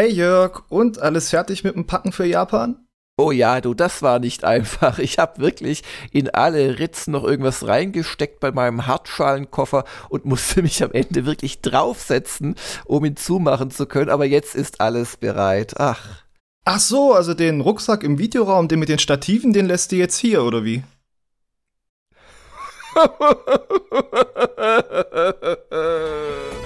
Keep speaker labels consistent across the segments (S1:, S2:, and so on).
S1: Hey Jörg, und alles fertig mit dem Packen für Japan?
S2: Oh ja, du, das war nicht einfach. Ich habe wirklich in alle Ritzen noch irgendwas reingesteckt bei meinem Hartschalenkoffer und musste mich am Ende wirklich draufsetzen, um ihn zumachen zu können. Aber jetzt ist alles bereit. Ach.
S1: Ach so, also den Rucksack im Videoraum, den mit den Stativen, den lässt du jetzt hier, oder wie?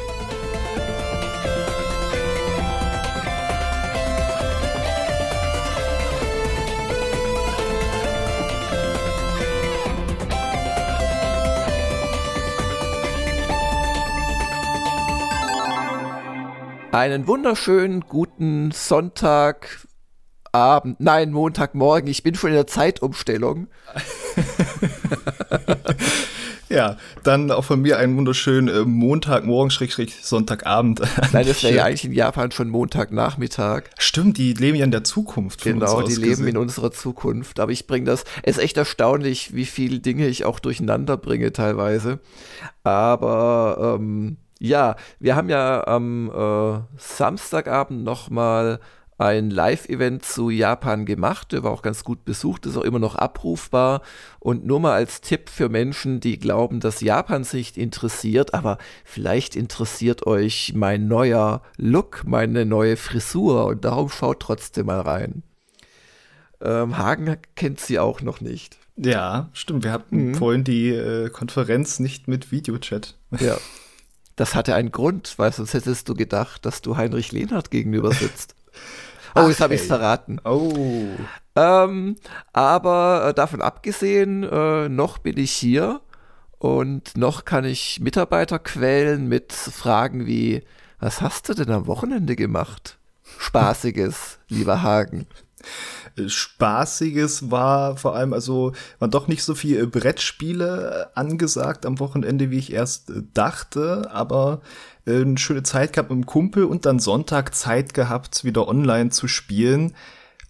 S2: Einen wunderschönen guten Sonntagabend, nein, Montagmorgen. Ich bin schon in der Zeitumstellung.
S1: ja, dann auch von mir einen wunderschönen äh, Montagmorgen, Schrägstrich Sonntagabend.
S2: Nein, das wäre ja eigentlich in Japan schon Montagnachmittag.
S1: Stimmt, die leben ja in der Zukunft.
S2: Genau, die leben in unserer Zukunft. Aber ich bringe das, es ist echt erstaunlich, wie viele Dinge ich auch durcheinander bringe teilweise. Aber ähm, ja, wir haben ja am äh, Samstagabend nochmal ein Live-Event zu Japan gemacht. Der war auch ganz gut besucht, ist auch immer noch abrufbar. Und nur mal als Tipp für Menschen, die glauben, dass Japan sich interessiert, aber vielleicht interessiert euch mein neuer Look, meine neue Frisur und darum schaut trotzdem mal rein. Ähm, Hagen kennt sie auch noch nicht.
S1: Ja, stimmt. Wir hatten mhm. vorhin die äh, Konferenz nicht mit Videochat.
S2: Ja. Das hatte einen Grund, weil sonst hättest du gedacht, dass du Heinrich Lehnhardt gegenüber sitzt. Oh, jetzt habe ich es verraten.
S1: Oh.
S2: Ähm, aber äh, davon abgesehen, äh, noch bin ich hier und noch kann ich Mitarbeiter quälen mit Fragen wie, was hast du denn am Wochenende gemacht? Spaßiges, lieber Hagen.
S1: Spaßiges war vor allem, also waren doch nicht so viele Brettspiele angesagt am Wochenende, wie ich erst äh, dachte, aber äh, eine schöne Zeit gehabt mit dem Kumpel und dann Sonntag Zeit gehabt, wieder online zu spielen.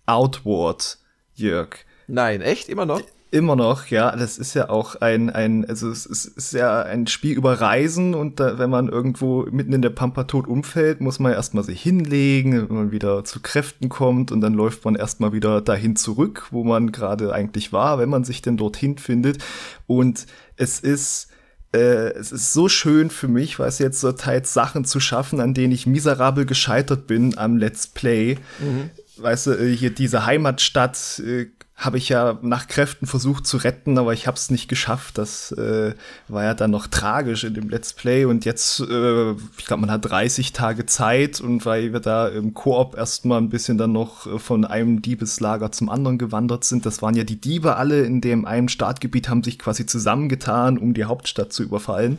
S1: Outward, Jörg.
S2: Nein, echt? Immer noch?
S1: Immer noch, ja. Das ist ja auch ein, ein, also es ist, ja ein Spiel über Reisen und da, wenn man irgendwo mitten in der Pampa tot umfällt, muss man erstmal sich hinlegen, wenn man wieder zu Kräften kommt und dann läuft man erstmal wieder dahin zurück, wo man gerade eigentlich war, wenn man sich denn dorthin findet. Und es ist, äh, es ist so schön für mich, weil es jetzt so teils Sachen zu schaffen, an denen ich miserabel gescheitert bin am Let's Play. Mhm weißt du, äh, hier diese Heimatstadt äh, habe ich ja nach Kräften versucht zu retten, aber ich habe es nicht geschafft. Das äh, war ja dann noch tragisch in dem Let's Play. Und jetzt, äh, ich glaube, man hat 30 Tage Zeit und weil wir da im Koop erstmal ein bisschen dann noch äh, von einem Diebeslager zum anderen gewandert sind, das waren ja die Diebe alle in dem einen Startgebiet, haben sich quasi zusammengetan, um die Hauptstadt zu überfallen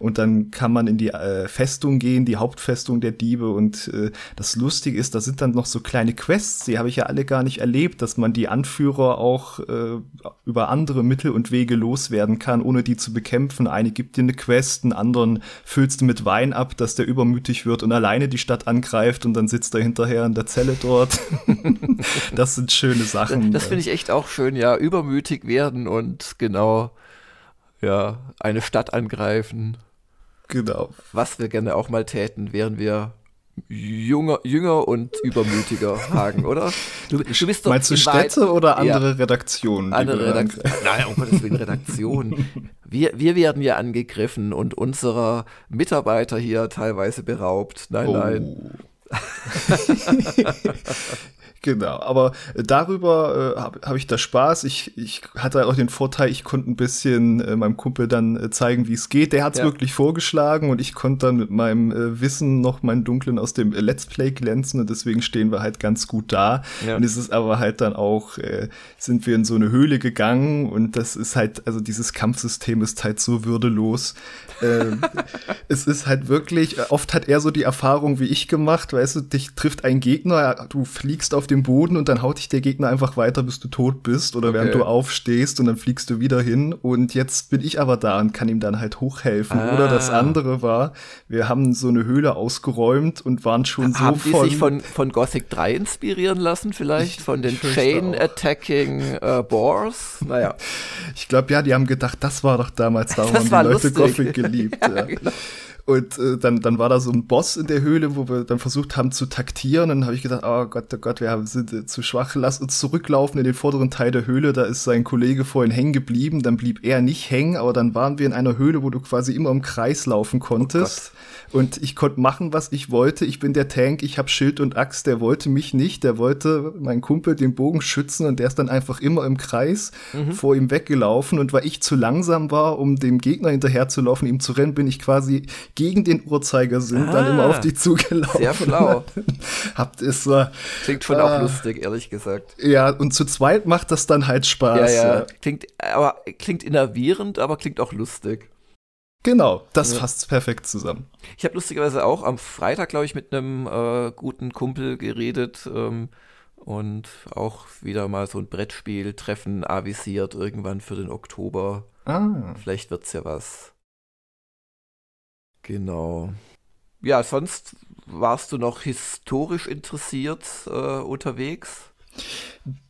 S1: und dann kann man in die äh, Festung gehen, die Hauptfestung der Diebe und äh, das Lustige ist, da sind dann noch so kleine Quests, die habe ich ja alle gar nicht erlebt, dass man die Anführer auch äh, über andere Mittel und Wege loswerden kann, ohne die zu bekämpfen. Eine gibt dir eine Quest, einen anderen füllst du mit Wein ab, dass der übermütig wird und alleine die Stadt angreift und dann sitzt er hinterher in der Zelle dort. das sind schöne Sachen.
S2: Das finde ich echt auch schön, ja, übermütig werden und genau ja, eine Stadt angreifen.
S1: Genau.
S2: Was wir gerne auch mal täten, wären wir jünger, jünger und übermütiger Hagen, oder?
S1: Du, du bist doch Meinst du Städte oder andere
S2: ja,
S1: Redaktionen?
S2: Andere Redaktionen. Nein, um Gottes Willen, Redaktion. Wir, wir werden ja angegriffen und unserer Mitarbeiter hier teilweise beraubt. Nein, oh. nein.
S1: Genau, aber äh, darüber äh, habe hab ich da Spaß. Ich, ich hatte auch den Vorteil, ich konnte ein bisschen äh, meinem Kumpel dann äh, zeigen, wie es geht. Der hat es ja. wirklich vorgeschlagen und ich konnte dann mit meinem äh, Wissen noch meinen Dunklen aus dem äh, Let's Play glänzen und deswegen stehen wir halt ganz gut da. Ja. Und es ist aber halt dann auch, äh, sind wir in so eine Höhle gegangen und das ist halt, also dieses Kampfsystem ist halt so würdelos. Äh, es ist halt wirklich, äh, oft hat er so die Erfahrung wie ich gemacht, weißt du, dich trifft ein Gegner, du fliegst auf dem Boden und dann haut dich der Gegner einfach weiter, bis du tot bist oder okay. während du aufstehst und dann fliegst du wieder hin. Und jetzt bin ich aber da und kann ihm dann halt hochhelfen. Ah. Oder das andere war, wir haben so eine Höhle ausgeräumt und waren schon
S2: haben
S1: so
S2: von. Haben die sich von, von Gothic 3 inspirieren lassen, vielleicht? Ich, von den Chain-Attacking äh, Boars?
S1: Naja. Ich glaube, ja, die haben gedacht, das war doch damals, da haben die Leute lustig. Gothic geliebt. Ja, ja. Genau. Und äh, dann, dann war da so ein Boss in der Höhle, wo wir dann versucht haben zu taktieren. Und dann habe ich gedacht, oh Gott, oh Gott, wir sind äh, zu schwach. Lass uns zurücklaufen in den vorderen Teil der Höhle. Da ist sein Kollege vorhin hängen geblieben. Dann blieb er nicht hängen, aber dann waren wir in einer Höhle, wo du quasi immer im Kreis laufen konntest. Oh und ich konnte machen, was ich wollte. Ich bin der Tank, ich habe Schild und Axt. Der wollte mich nicht. Der wollte meinen Kumpel den Bogen schützen und der ist dann einfach immer im Kreis mhm. vor ihm weggelaufen. Und weil ich zu langsam war, um dem Gegner hinterherzulaufen, ihm zu rennen, bin ich quasi gegen den Uhrzeigersinn ah, dann immer auf die zugelaufen.
S2: Sehr schlau.
S1: Habt es äh,
S2: Klingt schon äh, auch lustig, ehrlich gesagt.
S1: Ja, und zu zweit macht das dann halt Spaß.
S2: Ja, ja. Klingt, aber klingt innervierend, aber klingt auch lustig.
S1: Genau, das ja. fasst perfekt zusammen.
S2: Ich habe lustigerweise auch am Freitag, glaube ich, mit einem äh, guten Kumpel geredet ähm, und auch wieder mal so ein Brettspiel-Treffen avisiert irgendwann für den Oktober. Ah. Vielleicht wird's ja was. Genau. Ja, sonst warst du noch historisch interessiert äh, unterwegs?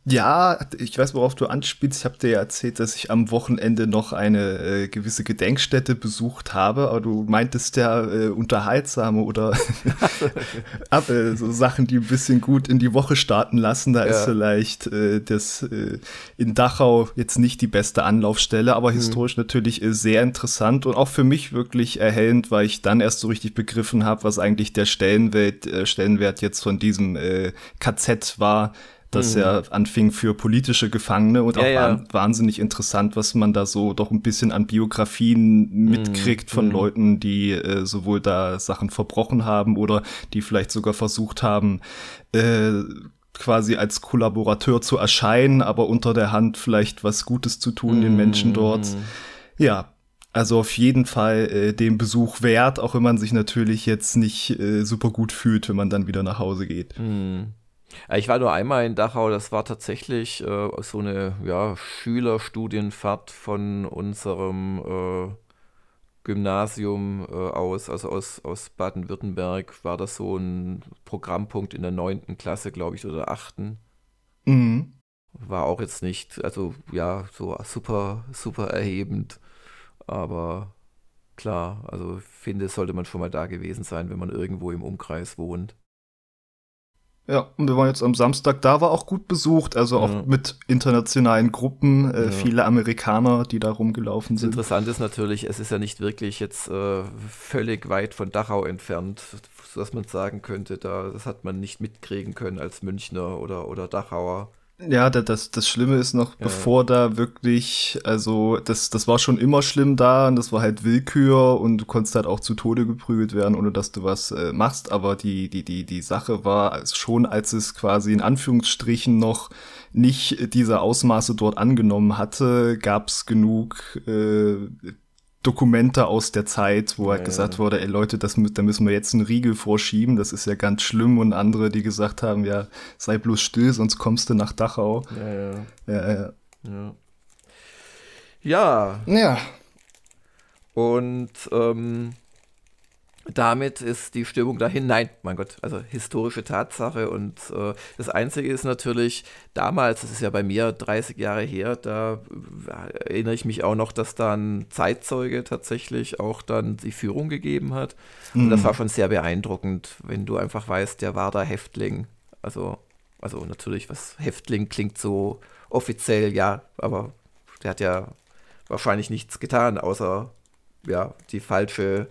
S1: Ja, ich weiß, worauf du anspielst. Ich habe dir ja erzählt, dass ich am Wochenende noch eine äh, gewisse Gedenkstätte besucht habe, aber du meintest ja äh, unterhaltsame oder ab, äh, so Sachen, die ein bisschen gut in die Woche starten lassen. Da ja. ist vielleicht äh, das äh, in Dachau jetzt nicht die beste Anlaufstelle, aber mhm. historisch natürlich äh, sehr interessant und auch für mich wirklich erhellend, weil ich dann erst so richtig begriffen habe, was eigentlich der Stellenwert, Stellenwert jetzt von diesem KZ war das mhm. ja anfing für politische Gefangene und ja, auch ja. wahnsinnig interessant, was man da so doch ein bisschen an Biografien mitkriegt mhm. von mhm. Leuten, die äh, sowohl da Sachen verbrochen haben oder die vielleicht sogar versucht haben, äh, quasi als Kollaborateur zu erscheinen, aber unter der Hand vielleicht was Gutes zu tun den Menschen dort. Mhm. Ja, also auf jeden Fall äh, den Besuch wert, auch wenn man sich natürlich jetzt nicht äh, super gut fühlt, wenn man dann wieder nach Hause geht.
S2: Mhm. Ich war nur einmal in Dachau, das war tatsächlich äh, so eine ja, Schülerstudienfahrt von unserem äh, Gymnasium äh, aus, also aus, aus Baden-Württemberg, war das so ein Programmpunkt in der neunten Klasse, glaube ich, oder achten. Mhm. War auch jetzt nicht, also ja, so super, super erhebend, aber klar, also finde, sollte man schon mal da gewesen sein, wenn man irgendwo im Umkreis wohnt.
S1: Ja, und wir waren jetzt am Samstag da, war auch gut besucht, also auch ja. mit internationalen Gruppen, äh, ja. viele Amerikaner, die da rumgelaufen sind.
S2: Interessant ist natürlich, es ist ja nicht wirklich jetzt äh, völlig weit von Dachau entfernt, dass man sagen könnte, da, das hat man nicht mitkriegen können als Münchner oder, oder Dachauer.
S1: Ja, das, das Schlimme ist noch, ja. bevor da wirklich, also das, das war schon immer schlimm da und das war halt Willkür und du konntest halt auch zu Tode geprügelt werden, ohne dass du was äh, machst. Aber die, die, die, die Sache war schon, als es quasi in Anführungsstrichen noch nicht diese Ausmaße dort angenommen hatte, gab es genug äh, Dokumente aus der Zeit, wo halt ja, gesagt wurde, ey Leute, das, da müssen wir jetzt einen Riegel vorschieben, das ist ja ganz schlimm und andere, die gesagt haben, ja, sei bloß still, sonst kommst du nach Dachau.
S2: Ja, ja. Ja, ja. Ja. ja.
S1: ja.
S2: Und ähm, damit ist die Stimmung dahin. Nein, mein Gott, also historische Tatsache. Und äh, das Einzige ist natürlich, damals, das ist ja bei mir 30 Jahre her, da äh, erinnere ich mich auch noch, dass da ein Zeitzeuge tatsächlich auch dann die Führung gegeben hat. Und das mhm. war schon sehr beeindruckend, wenn du einfach weißt, der war da Häftling. Also, also natürlich, was Häftling klingt so offiziell, ja, aber der hat ja wahrscheinlich nichts getan, außer ja, die falsche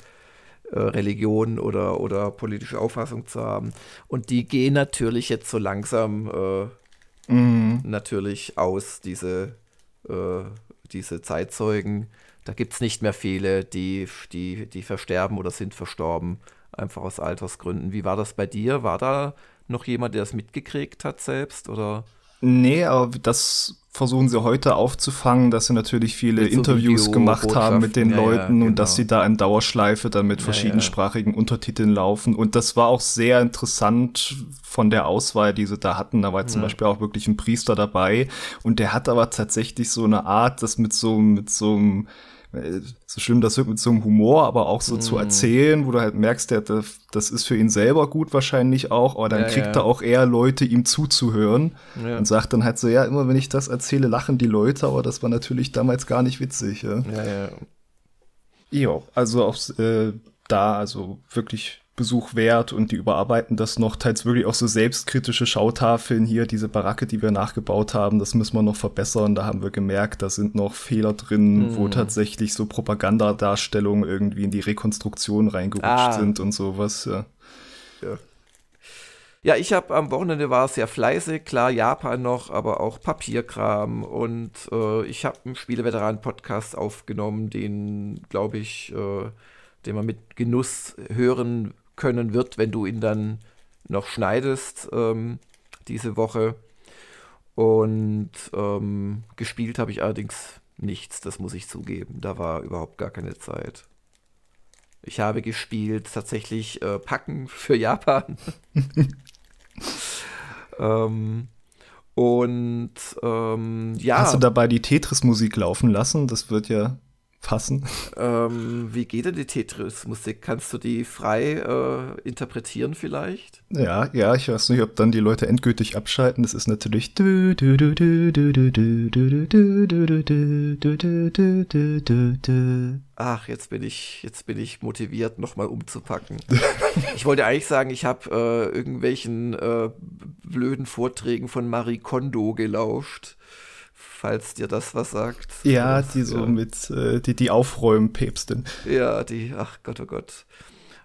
S2: Religion oder, oder politische Auffassung zu haben. Und die gehen natürlich jetzt so langsam äh, mhm. natürlich aus, diese, äh, diese Zeitzeugen. Da gibt es nicht mehr viele, die, die, die versterben oder sind verstorben, einfach aus Altersgründen. Wie war das bei dir? War da noch jemand, der das mitgekriegt hat selbst? Oder?
S1: Nee, aber das versuchen sie heute aufzufangen, dass sie natürlich viele mit Interviews so gemacht haben mit den ja, Leuten ja, genau. und dass genau. sie da in Dauerschleife dann mit verschiedensprachigen ja, Untertiteln laufen. Und das war auch sehr interessant von der Auswahl, die sie da hatten. Da war zum Beispiel auch wirklich ein Priester dabei und der hat aber tatsächlich so eine Art, das mit so, mit so einem so schlimm das wird mit so einem Humor, aber auch so mm. zu erzählen, wo du halt merkst, der, das ist für ihn selber gut wahrscheinlich auch, aber dann ja, kriegt ja. er auch eher Leute, ihm zuzuhören ja. und sagt dann halt so, ja, immer wenn ich das erzähle, lachen die Leute, aber das war natürlich damals gar nicht witzig. Ja, ja. ja. Jo, also auch äh, da, also wirklich Besuch wert und die überarbeiten das noch, teils wirklich auch so selbstkritische Schautafeln hier, diese Baracke, die wir nachgebaut haben, das müssen wir noch verbessern. Da haben wir gemerkt, da sind noch Fehler drin, mhm. wo tatsächlich so Propagandadarstellungen irgendwie in die Rekonstruktion reingerutscht ah. sind und sowas. Ja.
S2: ja. Ja, ich habe am Wochenende war sehr fleißig, klar Japan noch, aber auch Papierkram und äh, ich habe einen Spieleveteran-Podcast aufgenommen, den glaube ich, äh, den man mit Genuss hören können wird, wenn du ihn dann noch schneidest ähm, diese Woche. Und ähm, gespielt habe ich allerdings nichts, das muss ich zugeben. Da war überhaupt gar keine Zeit. Ich habe gespielt tatsächlich äh, Packen für Japan. ähm, und ähm, ja.
S1: Hast du dabei die Tetris-Musik laufen lassen? Das wird ja fassen.
S2: Ähm, wie geht denn die Tetris-Musik? Kannst du die frei äh, interpretieren vielleicht?
S1: Ja, ja, ich weiß nicht, ob dann die Leute endgültig abschalten. Das ist natürlich.
S2: Ach, jetzt bin ich, jetzt bin ich motiviert, nochmal umzupacken. ich wollte eigentlich sagen, ich habe äh, irgendwelchen äh, blöden Vorträgen von Marie Kondo gelauscht falls dir das was sagt.
S1: Ja, die so ja. mit, äh, die, die Aufräumen-Päpstin.
S2: Ja, die, ach Gott, oh Gott.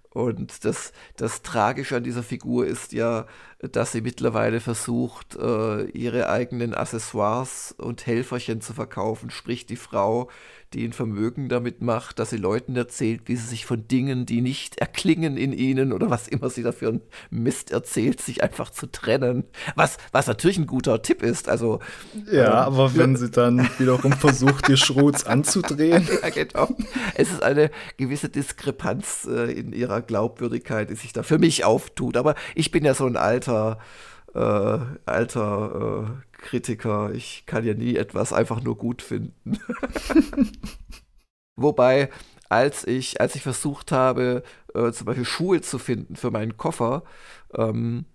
S2: Und das, das Tragische an dieser Figur ist ja, dass sie mittlerweile versucht, äh, ihre eigenen Accessoires und Helferchen zu verkaufen. Sprich, die Frau die ein Vermögen damit macht, dass sie Leuten erzählt, wie sie sich von Dingen, die nicht erklingen in ihnen oder was immer sie dafür einen Mist erzählt, sich einfach zu trennen. Was, was natürlich ein guter Tipp ist. Also,
S1: ja, ähm, aber wenn sie dann wiederum versucht, die Schrotz anzudrehen. ja, genau.
S2: Es ist eine gewisse Diskrepanz äh, in ihrer Glaubwürdigkeit, die sich da für mich auftut. Aber ich bin ja so ein alter äh, alter äh, Kritiker. Ich kann ja nie etwas einfach nur gut finden. Wobei, als ich, als ich versucht habe, äh, zum Beispiel Schuhe zu finden für meinen Koffer, ähm,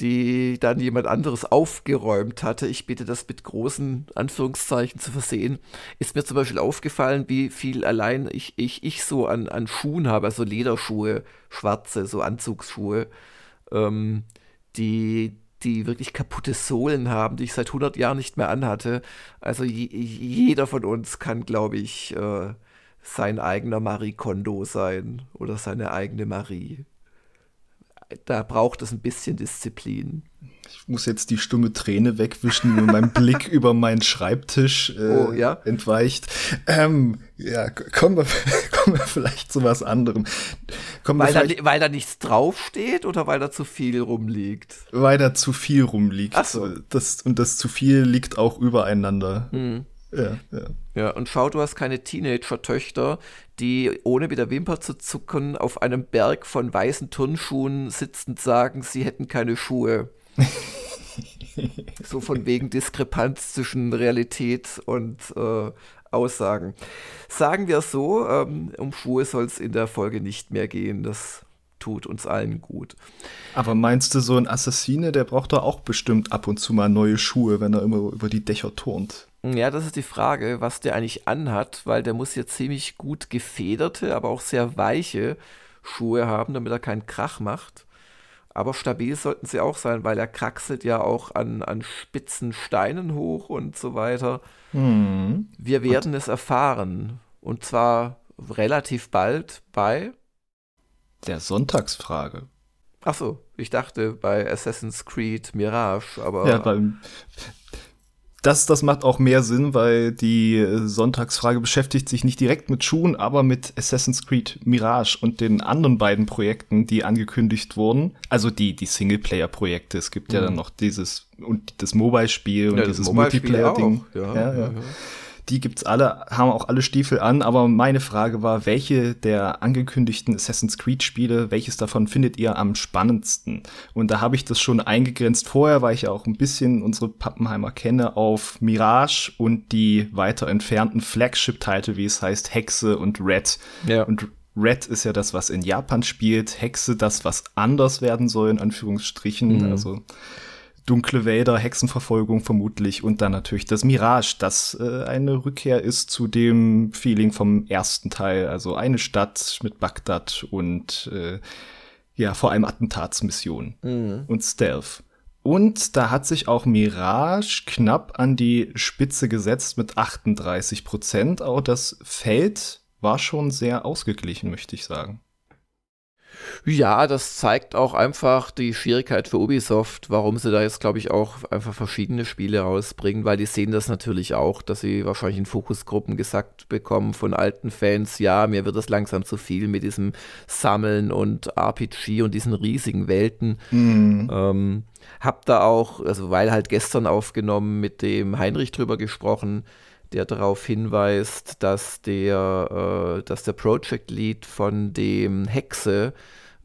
S2: die dann jemand anderes aufgeräumt hatte, ich bitte das mit großen Anführungszeichen zu versehen, ist mir zum Beispiel aufgefallen, wie viel allein ich, ich, ich so an, an Schuhen habe, also Lederschuhe, schwarze, so Anzugsschuhe, ähm, die, die wirklich kaputte Sohlen haben, die ich seit 100 Jahren nicht mehr anhatte. Also jeder von uns kann, glaube ich, äh, sein eigener Marie Kondo sein oder seine eigene Marie. Da braucht es ein bisschen Disziplin.
S1: Ich muss jetzt die stumme Träne wegwischen, die mein Blick über meinen Schreibtisch äh, oh, ja? entweicht. Ähm, ja, kommen wir, kommen wir vielleicht zu was anderem.
S2: Kommen weil, da, weil da nichts draufsteht oder weil da zu viel rumliegt?
S1: Weil da zu viel rumliegt. Ach so. das, und das zu viel liegt auch übereinander. Hm.
S2: Ja, ja. ja, und schau, du hast keine Teenager-Töchter, die ohne mit der Wimper zu zucken auf einem Berg von weißen Turnschuhen sitzend sagen, sie hätten keine Schuhe. so von wegen Diskrepanz zwischen Realität und äh, Aussagen. Sagen wir so, ähm, um Schuhe soll es in der Folge nicht mehr gehen. Das tut uns allen gut.
S1: Aber meinst du, so ein Assassine, der braucht doch auch bestimmt ab und zu mal neue Schuhe, wenn er immer über die Dächer turnt?
S2: Ja, das ist die Frage, was der eigentlich anhat, weil der muss ja ziemlich gut gefederte, aber auch sehr weiche Schuhe haben, damit er keinen Krach macht. Aber stabil sollten sie auch sein, weil er kraxelt ja auch an, an spitzen Steinen hoch und so weiter. Mhm. Wir werden und es erfahren. Und zwar relativ bald bei
S1: der Sonntagsfrage.
S2: Ach so, ich dachte bei Assassin's Creed Mirage, aber.
S1: Ja, beim das, das macht auch mehr Sinn, weil die äh, Sonntagsfrage beschäftigt sich nicht direkt mit Schuhen, aber mit Assassin's Creed Mirage und den anderen beiden Projekten, die angekündigt wurden. Also die, die Singleplayer-Projekte. Es gibt mhm. ja dann noch dieses und das Mobile-Spiel und ja, dieses Multiplayer-Ding. Ja, ja, ja. Die gibt's alle, haben auch alle Stiefel an, aber meine Frage war, welche der angekündigten Assassin's Creed Spiele, welches davon findet ihr am spannendsten? Und da habe ich das schon eingegrenzt vorher, weil ich ja auch ein bisschen unsere Pappenheimer kenne, auf Mirage und die weiter entfernten Flagship-Titel, wie es heißt, Hexe und Red. Ja. Und Red ist ja das, was in Japan spielt, Hexe das, was anders werden soll, in Anführungsstrichen. Mhm. Also dunkle Wälder, Hexenverfolgung vermutlich und dann natürlich das Mirage, das äh, eine Rückkehr ist zu dem Feeling vom ersten Teil. Also eine Stadt mit Bagdad und äh, ja, vor allem Attentatsmissionen mhm. und Stealth. Und da hat sich auch Mirage knapp an die Spitze gesetzt mit 38 Prozent. Auch das Feld war schon sehr ausgeglichen, möchte ich sagen.
S2: Ja, das zeigt auch einfach die Schwierigkeit für Ubisoft, warum sie da jetzt, glaube ich, auch einfach verschiedene Spiele rausbringen, weil die sehen das natürlich auch, dass sie wahrscheinlich in Fokusgruppen gesagt bekommen von alten Fans, ja, mir wird das langsam zu viel mit diesem Sammeln und RPG und diesen riesigen Welten. Mhm. Ähm, hab da auch, also weil halt gestern aufgenommen, mit dem Heinrich drüber gesprochen, der darauf hinweist, dass der, äh, dass der Project Lead von dem Hexe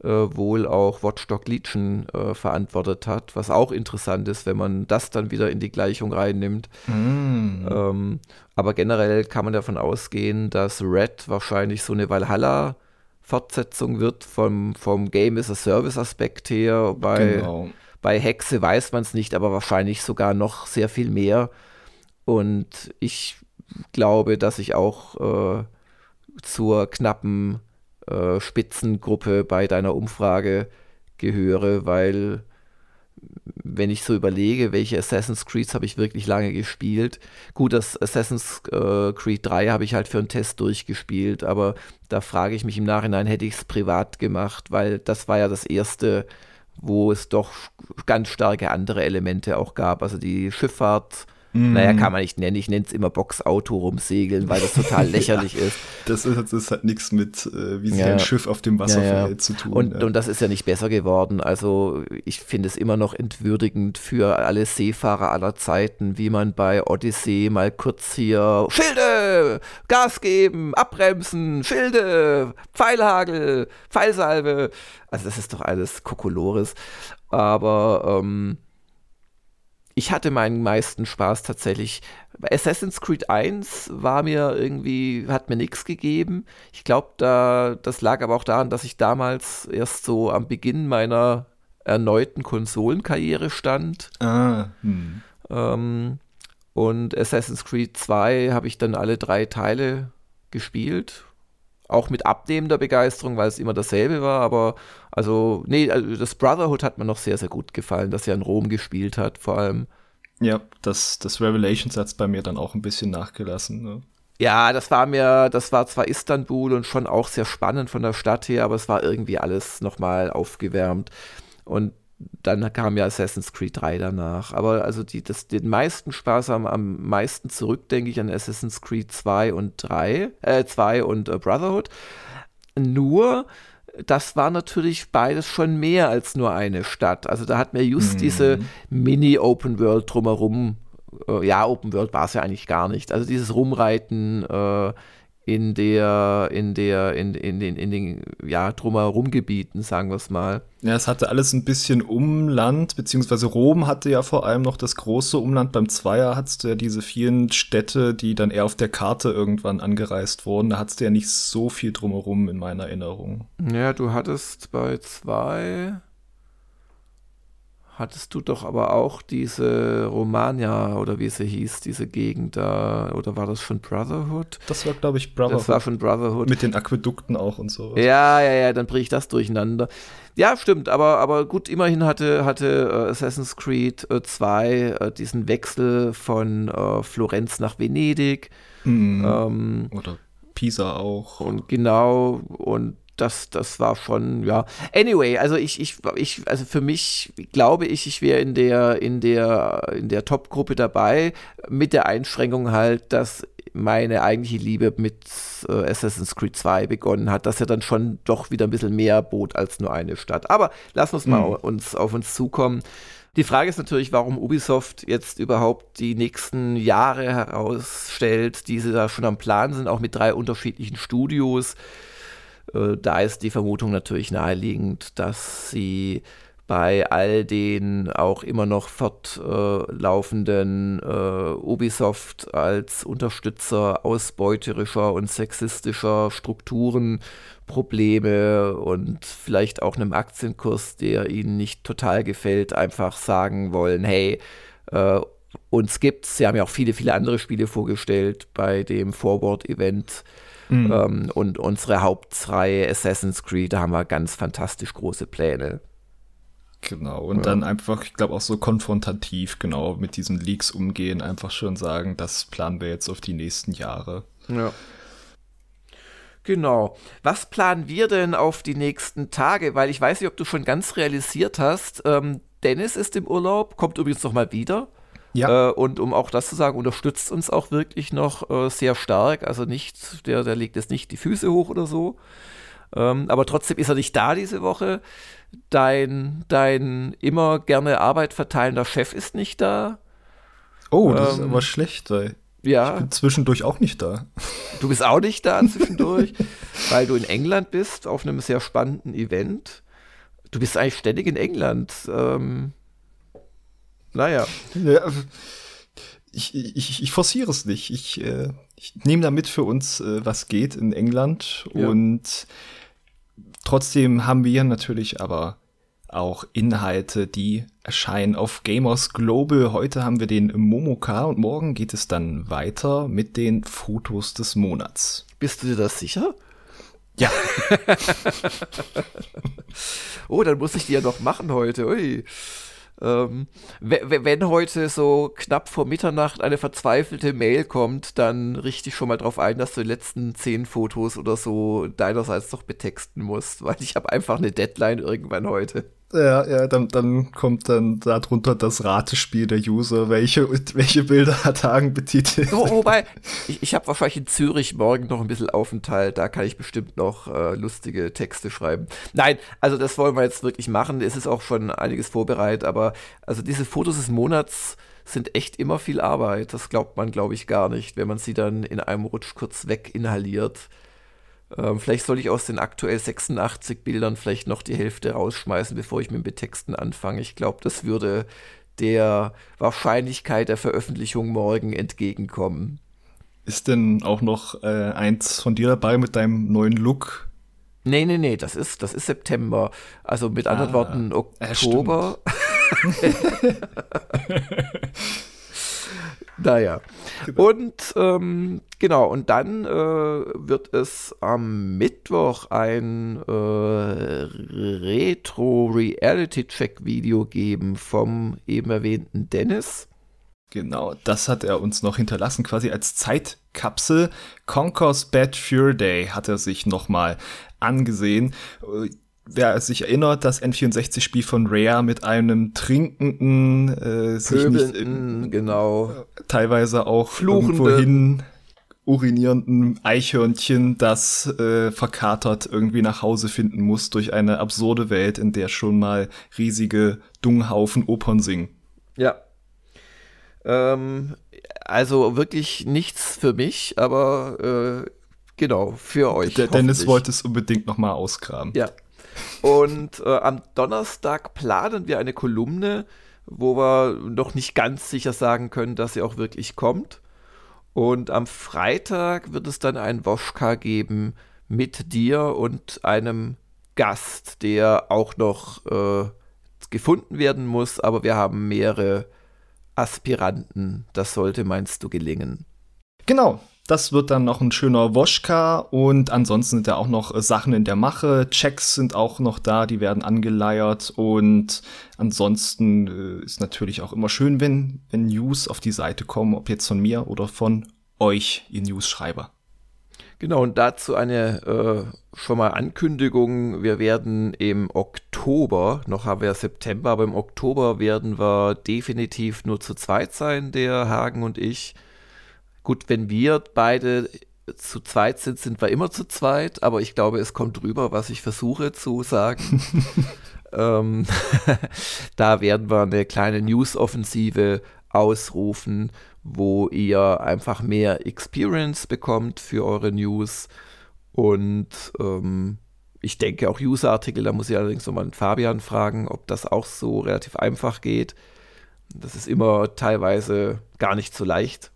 S2: äh, wohl auch Watchdog Legion äh, verantwortet hat, was auch interessant ist, wenn man das dann wieder in die Gleichung reinnimmt. Mm. Ähm, aber generell kann man davon ausgehen, dass Red wahrscheinlich so eine Valhalla Fortsetzung wird vom, vom Game as a Service Aspekt her. Bei, genau. bei Hexe weiß man es nicht, aber wahrscheinlich sogar noch sehr viel mehr. Und ich glaube, dass ich auch äh, zur knappen äh, Spitzengruppe bei deiner Umfrage gehöre, weil wenn ich so überlege, welche Assassin's Creeds habe ich wirklich lange gespielt. Gut, das Assassin's äh, Creed 3 habe ich halt für einen Test durchgespielt, aber da frage ich mich im Nachhinein, hätte ich es privat gemacht, weil das war ja das erste, wo es doch ganz starke andere Elemente auch gab. Also die Schifffahrt Mm. Naja, kann man nicht nennen. Ich nenne es immer Boxauto rumsegeln, weil das total lächerlich
S1: ja,
S2: ist.
S1: Das, ist, das hat nichts mit, äh, wie sich ja. ein Schiff auf dem Wasser ja, verhält, zu tun.
S2: Und, und das ist ja nicht besser geworden. Also ich finde es immer noch entwürdigend für alle Seefahrer aller Zeiten, wie man bei Odyssey mal kurz hier Schilde, Gas geben, abbremsen, Schilde, Pfeilhagel, Pfeilsalve. Also das ist doch alles Kokolores. Aber ähm, ich hatte meinen meisten Spaß tatsächlich. Assassin's Creed 1 war mir irgendwie, hat mir nichts gegeben. Ich glaube, da, das lag aber auch daran, dass ich damals erst so am Beginn meiner erneuten Konsolenkarriere stand. Ah, hm. ähm, und Assassin's Creed 2 habe ich dann alle drei Teile gespielt auch mit abnehmender Begeisterung, weil es immer dasselbe war, aber also, nee, also das Brotherhood hat mir noch sehr, sehr gut gefallen, dass er in Rom gespielt hat, vor allem.
S1: Ja, das, das Revelations hat bei mir dann auch ein bisschen nachgelassen. Ne?
S2: Ja, das war mir, das war zwar Istanbul und schon auch sehr spannend von der Stadt her, aber es war irgendwie alles nochmal aufgewärmt. Und dann kam ja Assassin's Creed 3 danach. Aber also die, das, den meisten Spaß am, am meisten zurück, denke ich, an Assassin's Creed 2 und 3, äh, 2 und äh, Brotherhood. Nur, das war natürlich beides schon mehr als nur eine Stadt. Also da hat mir just mhm. diese Mini-Open World drumherum, äh, ja, Open World war es ja eigentlich gar nicht. Also dieses Rumreiten, äh, in der, in der, in, in den, in den, ja, drumherum Gebieten, sagen wir es mal.
S1: Ja, es hatte alles ein bisschen Umland, beziehungsweise Rom hatte ja vor allem noch das große Umland. Beim Zweier hattest du ja diese vielen Städte, die dann eher auf der Karte irgendwann angereist wurden. Da hattest du ja nicht so viel drumherum in meiner Erinnerung.
S2: Ja, du hattest bei zwei hattest du doch aber auch diese Romagna oder wie sie hieß, diese Gegend da, oder war das schon Brotherhood?
S1: Das war, glaube ich, Brotherhood.
S2: Das war schon Brotherhood.
S1: Mit den Aquädukten auch und so.
S2: Ja, ja, ja, dann bricht ich das durcheinander. Ja, stimmt, aber, aber gut, immerhin hatte, hatte uh, Assassin's Creed 2 uh, uh, diesen Wechsel von äh, Florenz nach Venedig.
S1: Mhm. Ähm, oder Pisa auch.
S2: Und genau, und das, das war schon, ja. Anyway, also ich, ich, ich, also für mich glaube ich, ich wäre in der, in der, in der Top-Gruppe dabei, mit der Einschränkung halt, dass meine eigentliche Liebe mit äh, Assassin's Creed 2 begonnen hat, dass er dann schon doch wieder ein bisschen mehr bot als nur eine Stadt. Aber lass uns mal mhm. uns auf uns zukommen. Die Frage ist natürlich, warum Ubisoft jetzt überhaupt die nächsten Jahre herausstellt, die sie da schon am Plan sind, auch mit drei unterschiedlichen Studios. Äh, da ist die Vermutung natürlich naheliegend, dass sie bei all den auch immer noch fortlaufenden äh, Ubisoft als Unterstützer ausbeuterischer und sexistischer Strukturen Probleme und vielleicht auch einem Aktienkurs, der ihnen nicht total gefällt, einfach sagen wollen, hey, äh, uns gibt's. Sie haben ja auch viele, viele andere Spiele vorgestellt bei dem Forward-Event. Mhm. Ähm, und unsere Hauptreihe Assassin's Creed, da haben wir ganz fantastisch große Pläne.
S1: Genau, und ja. dann einfach, ich glaube, auch so konfrontativ genau mit diesen Leaks umgehen, einfach schon sagen, das planen wir jetzt auf die nächsten Jahre.
S2: Ja. Genau. Was planen wir denn auf die nächsten Tage? Weil ich weiß nicht, ob du schon ganz realisiert hast. Ähm, Dennis ist im Urlaub, kommt übrigens noch mal wieder. Ja. Äh, und um auch das zu sagen, unterstützt uns auch wirklich noch äh, sehr stark. Also nicht, der, der legt jetzt nicht die Füße hoch oder so. Ähm, aber trotzdem ist er nicht da diese Woche dein, dein immer gerne Arbeit verteilender Chef ist nicht da.
S1: Oh, das ähm, ist aber schlecht, weil
S2: ja.
S1: ich bin zwischendurch auch nicht da.
S2: Du bist auch nicht da zwischendurch, weil du in England bist, auf einem sehr spannenden Event. Du bist eigentlich ständig in England. Ähm, naja. Ja,
S1: ich, ich, ich forciere es nicht. Ich, äh, ich nehme da mit für uns, äh, was geht in England ja. und Trotzdem haben wir natürlich aber auch Inhalte, die erscheinen auf Gamers Global. Heute haben wir den Momoka und morgen geht es dann weiter mit den Fotos des Monats.
S2: Bist du dir das sicher?
S1: Ja.
S2: oh, dann muss ich die ja noch machen heute. Ui. Ähm, wenn heute so knapp vor Mitternacht eine verzweifelte Mail kommt, dann richte ich schon mal darauf ein, dass du die letzten zehn Fotos oder so deinerseits noch betexten musst, weil ich habe einfach eine Deadline irgendwann heute.
S1: Ja, ja, dann, dann kommt dann darunter das Ratespiel der User, welche, welche Bilder hat Hagen betitelt.
S2: Wo, wobei, ich, ich habe wahrscheinlich in Zürich morgen noch ein bisschen Aufenthalt, da kann ich bestimmt noch äh, lustige Texte schreiben. Nein, also das wollen wir jetzt wirklich machen, es ist auch schon einiges vorbereitet, aber also diese Fotos des Monats sind echt immer viel Arbeit, das glaubt man, glaube ich, gar nicht, wenn man sie dann in einem Rutsch kurz weg inhaliert. Ähm, vielleicht soll ich aus den aktuell 86 Bildern vielleicht noch die Hälfte rausschmeißen, bevor ich mit dem Betexten anfange. Ich glaube, das würde der Wahrscheinlichkeit der Veröffentlichung morgen entgegenkommen.
S1: Ist denn auch noch äh, eins von dir dabei mit deinem neuen Look?
S2: Nee, nee, nee, das ist, das ist September. Also mit anderen ah, Worten Oktober. Äh, Naja. Genau. Und ähm, genau, und dann äh, wird es am Mittwoch ein äh, Retro-Reality-Check-Video geben vom eben erwähnten Dennis.
S1: Genau, das hat er uns noch hinterlassen, quasi als Zeitkapsel. Conquers Bad Fur Day hat er sich nochmal angesehen wer sich erinnert, das N64-Spiel von Rare mit einem trinkenden,
S2: äh, sich nicht, äh, genau,
S1: teilweise auch Fluchenden. urinierenden Eichhörnchen, das äh, verkatert irgendwie nach Hause finden muss durch eine absurde Welt, in der schon mal riesige Dunghaufen Opern singen.
S2: Ja. Ähm, also wirklich nichts für mich, aber äh, genau, für euch.
S1: Der Dennis wollte es unbedingt nochmal ausgraben.
S2: Ja, und äh, am Donnerstag planen wir eine Kolumne, wo wir noch nicht ganz sicher sagen können, dass sie auch wirklich kommt. Und am Freitag wird es dann ein Woschka geben mit dir und einem Gast, der auch noch äh, gefunden werden muss, aber wir haben mehrere Aspiranten. Das sollte, meinst du, gelingen.
S1: Genau, das wird dann noch ein schöner Woschka und ansonsten sind da auch noch äh, Sachen in der Mache. Checks sind auch noch da, die werden angeleiert und ansonsten äh, ist natürlich auch immer schön, wenn, wenn News auf die Seite kommen, ob jetzt von mir oder von euch, ihr News-Schreiber.
S2: Genau, und dazu eine äh, schon mal Ankündigung. Wir werden im Oktober, noch haben wir September, aber im Oktober werden wir definitiv nur zu zweit sein, der Hagen und ich. Gut, wenn wir beide zu zweit sind, sind wir immer zu zweit, aber ich glaube, es kommt drüber, was ich versuche zu sagen. ähm, da werden wir eine kleine News-Offensive ausrufen, wo ihr einfach mehr Experience bekommt für eure News und ähm, ich denke auch User-Artikel, da muss ich allerdings nochmal einen Fabian fragen, ob das auch so relativ einfach geht. Das ist immer teilweise gar nicht so leicht.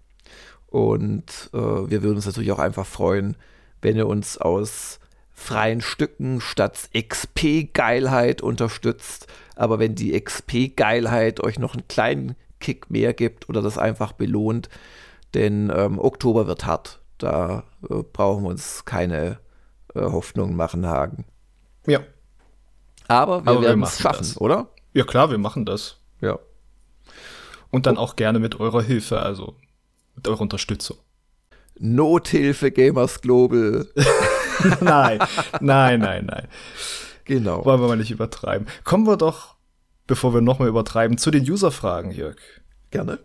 S2: Und äh, wir würden uns natürlich auch einfach freuen, wenn ihr uns aus freien Stücken statt XP-Geilheit unterstützt. Aber wenn die XP-Geilheit euch noch einen kleinen Kick mehr gibt oder das einfach belohnt, denn ähm, Oktober wird hart. Da äh, brauchen wir uns keine äh, Hoffnungen machen, Hagen.
S1: Ja.
S2: Aber wir
S1: Aber wir
S2: werden es
S1: machen
S2: schaffen,
S1: das.
S2: oder?
S1: Ja, klar, wir machen das.
S2: Ja.
S1: Und dann auch gerne mit eurer Hilfe, also mit eurer Unterstützung.
S2: Nothilfe Gamers Global.
S1: nein, nein, nein, nein.
S2: Genau.
S1: Wollen wir mal nicht übertreiben. Kommen wir doch, bevor wir nochmal übertreiben, zu den User-Fragen, Jörg.
S2: Gerne.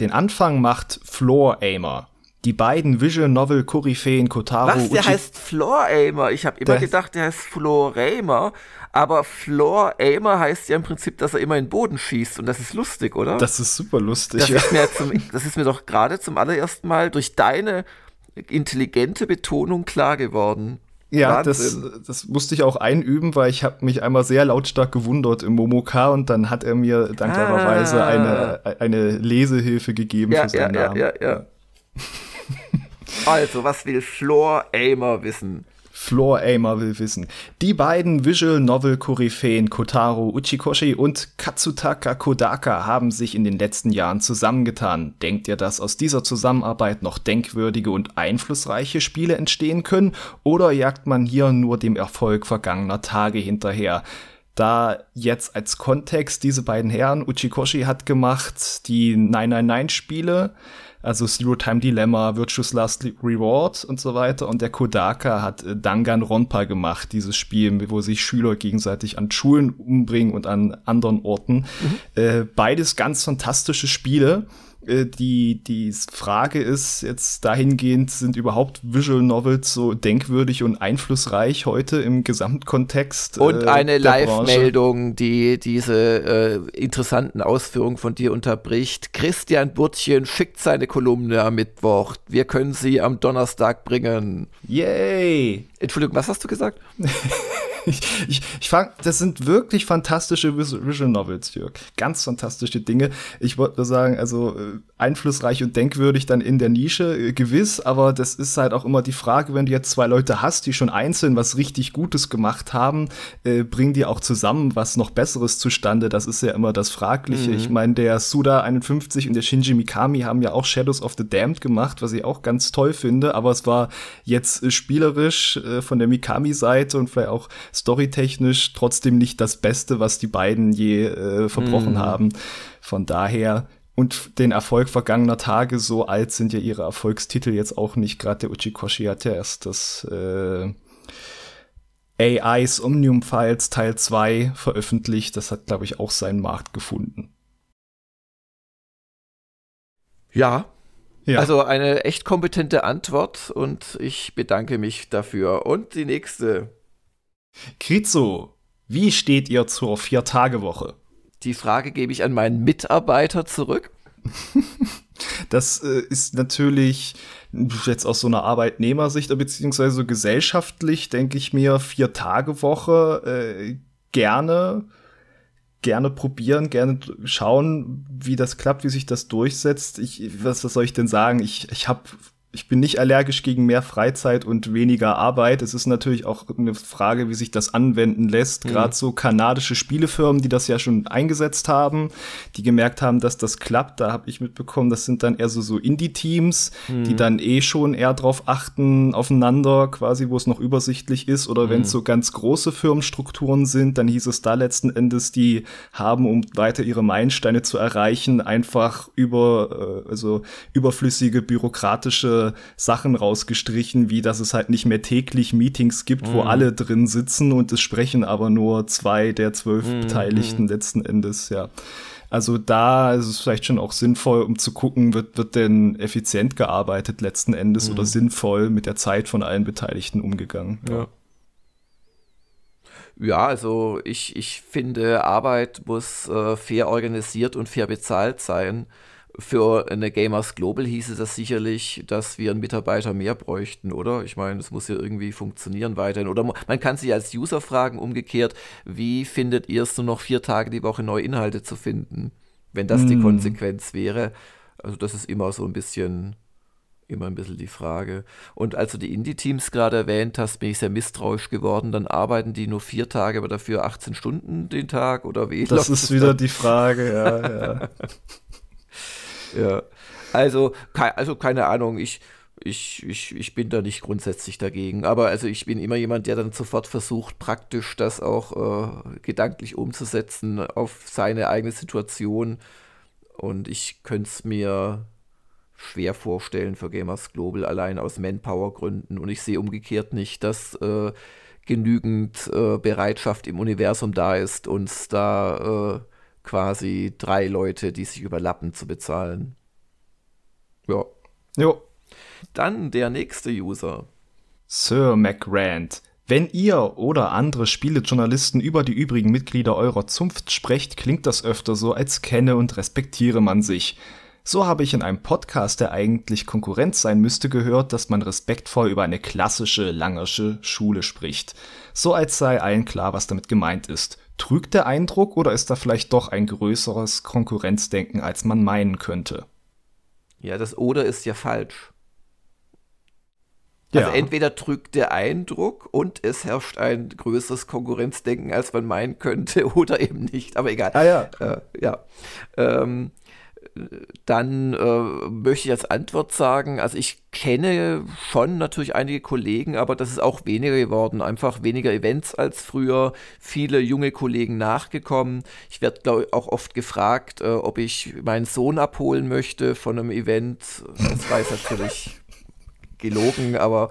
S1: Den Anfang macht Floor Aimer. Die beiden Visual Novel Koryphäen Kotaro
S2: Was? Der
S1: Uchi-
S2: heißt Floor Aimer. Ich habe immer
S1: Der-
S2: gedacht, der heißt Floor Aimer. Aber Floor Aimer heißt ja im Prinzip, dass er immer in den Boden schießt. Und das ist lustig, oder?
S1: Das ist super lustig.
S2: Das ist, mir zum, das ist mir doch gerade zum allerersten Mal durch deine intelligente Betonung klar geworden.
S1: Ja, das, das musste ich auch einüben, weil ich habe mich einmal sehr lautstark gewundert im Momoka und dann hat er mir dankbarerweise
S2: Ah.
S1: eine, eine Lesehilfe gegeben
S2: Ja,
S1: für seinen
S2: ja, ja,
S1: Namen.
S2: ja, ja. Also, was will Floor Aimer wissen?
S1: Floor Aimer will wissen. Die beiden Visual Novel Koryphäen Kotaro Uchikoshi und Katsutaka Kodaka haben sich in den letzten Jahren zusammengetan. Denkt ihr, dass aus dieser Zusammenarbeit noch denkwürdige und einflussreiche Spiele entstehen können? Oder jagt man hier nur dem Erfolg vergangener Tage hinterher? Da jetzt als Kontext diese beiden Herren, Uchikoshi hat gemacht die 999-Spiele, also Zero Time Dilemma, Virtuous Last Reward und so weiter. Und der Kodaka hat äh, Danganronpa gemacht, dieses Spiel, wo sich Schüler gegenseitig an Schulen umbringen und an anderen Orten. Äh, beides ganz fantastische Spiele. Äh, Die, die Frage ist jetzt dahingehend, sind überhaupt Visual Novels so denkwürdig und einflussreich heute im Gesamtkontext?
S2: Und
S1: äh,
S2: eine? Live-Meldung, die diese äh, interessanten Ausführungen von dir unterbricht. Christian Burtchen schickt seine Kolumne am Mittwoch. Wir können sie am Donnerstag bringen.
S1: Yay!
S2: Entschuldigung, was hast du gesagt?
S1: Ich, ich, ich fang, das sind wirklich fantastische Vis- Visual Novels, Jörg. Ganz fantastische Dinge. Ich wollte nur sagen, also äh, einflussreich und denkwürdig dann in der Nische, äh, gewiss, aber das ist halt auch immer die Frage, wenn du jetzt zwei Leute hast, die schon einzeln was richtig Gutes gemacht haben, äh, bringen die auch zusammen was noch Besseres zustande. Das ist ja immer das Fragliche. Ich meine, der Suda 51 und der Shinji Mikami haben ja auch Shadows of the Damned gemacht, was ich auch ganz toll finde, aber es war jetzt äh, spielerisch äh, von der Mikami-Seite und vielleicht auch storytechnisch trotzdem nicht das Beste, was die beiden je äh, verbrochen haben. Von daher und den Erfolg vergangener Tage, so alt sind ja ihre Erfolgstitel jetzt auch nicht. Gerade der Uchikoshi hat ja erst das äh, AIs Omnium Files Teil 2 veröffentlicht. Das hat, glaube ich, auch seinen Markt gefunden.
S2: Ja.
S1: Ja.
S2: Also eine echt kompetente Antwort und ich bedanke mich dafür. Und die nächste.
S1: Krizo, wie steht ihr zur Vier-Tage-Woche?
S2: Die Frage gebe ich an meinen Mitarbeiter zurück.
S1: Das äh, ist natürlich jetzt aus so einer Arbeitnehmersicht, beziehungsweise gesellschaftlich, denke ich mir, Vier-Tage-Woche äh, gerne, gerne probieren, gerne schauen, wie das klappt, wie sich das durchsetzt. Ich, was, was soll ich denn sagen? Ich, ich habe ich bin nicht allergisch gegen mehr Freizeit und weniger Arbeit. Es ist natürlich auch eine Frage, wie sich das anwenden lässt. Gerade so kanadische Spielefirmen, die das ja schon eingesetzt haben, die gemerkt haben, dass das klappt. Da habe ich mitbekommen, das sind dann eher so, so Indie-Teams, die dann eh schon eher drauf achten, aufeinander quasi, wo es noch übersichtlich ist. Oder wenn es so ganz große Firmenstrukturen sind, dann hieß es da letzten Endes, die haben, um weiter ihre Meilensteine zu erreichen, einfach über, äh, also überflüssige bürokratische Sachen rausgestrichen, wie dass es halt nicht mehr täglich Meetings gibt, wo alle drin sitzen und es sprechen aber nur zwei der zwölf Beteiligten letzten Endes, ja. Also da ist es vielleicht schon auch sinnvoll, um zu gucken, wird, wird denn effizient gearbeitet letzten Endes oder sinnvoll mit der Zeit von allen Beteiligten umgegangen.
S2: Ja. Ja, also ich, ich finde, Arbeit muss äh, fair organisiert und fair bezahlt sein. Für eine Gamers Global hieße das sicherlich, dass wir einen Mitarbeiter mehr bräuchten, oder? Ich meine, es muss ja irgendwie funktionieren weiterhin. Oder man kann sich als User fragen, umgekehrt, wie findet ihr es nur noch vier Tage die Woche neue Inhalte zu finden, wenn das mm. die hm. Konsequenz wäre? Also das ist immer so ein bisschen immer ein bisschen die Frage. Und als du die Indie-Teams gerade erwähnt hast, bin ich sehr misstrauisch geworden. Dann arbeiten die nur vier Tage, aber dafür 18 Stunden den Tag oder wie?
S1: Das ist wieder dann? die Frage, ja, ja.
S2: ja. Also, also keine Ahnung, ich, ich, ich, ich bin da nicht grundsätzlich dagegen. Aber also ich bin immer jemand, der dann sofort versucht, praktisch das auch äh, gedanklich umzusetzen auf seine eigene Situation. Und ich könnte es mir schwer vorstellen für Gamers Global, allein aus Manpower-Gründen. Und ich sehe umgekehrt nicht, dass äh, genügend äh, Bereitschaft im Universum da ist, uns da äh, quasi drei Leute, die sich überlappen, zu bezahlen. Ja. Jo. Dann der nächste User.
S1: Sir McRand. Wenn ihr oder andere Spielejournalisten über die übrigen Mitglieder eurer Zunft sprecht, klingt das öfter so, als kenne und respektiere man sich. So habe ich in einem Podcast, der eigentlich Konkurrenz sein müsste, gehört, dass man respektvoll über eine klassische Langersche Schule spricht. So als sei allen klar, was damit gemeint ist. Trügt der Eindruck oder ist da vielleicht doch ein größeres Konkurrenzdenken, als man meinen könnte?
S2: Ja, das oder ist ja falsch. Also ja. entweder trügt der Eindruck und es herrscht ein größeres Konkurrenzdenken, als man meinen könnte, oder eben nicht. Aber egal.
S1: Ah ja.
S2: Äh, ja. Ähm, dann äh, möchte ich als Antwort sagen, also ich kenne schon natürlich einige Kollegen, aber das ist auch weniger geworden. Einfach weniger Events als früher, viele junge Kollegen nachgekommen. Ich werde, glaube ich, auch oft gefragt, äh, ob ich meinen Sohn abholen möchte von einem Event. Das weiß natürlich gelogen, aber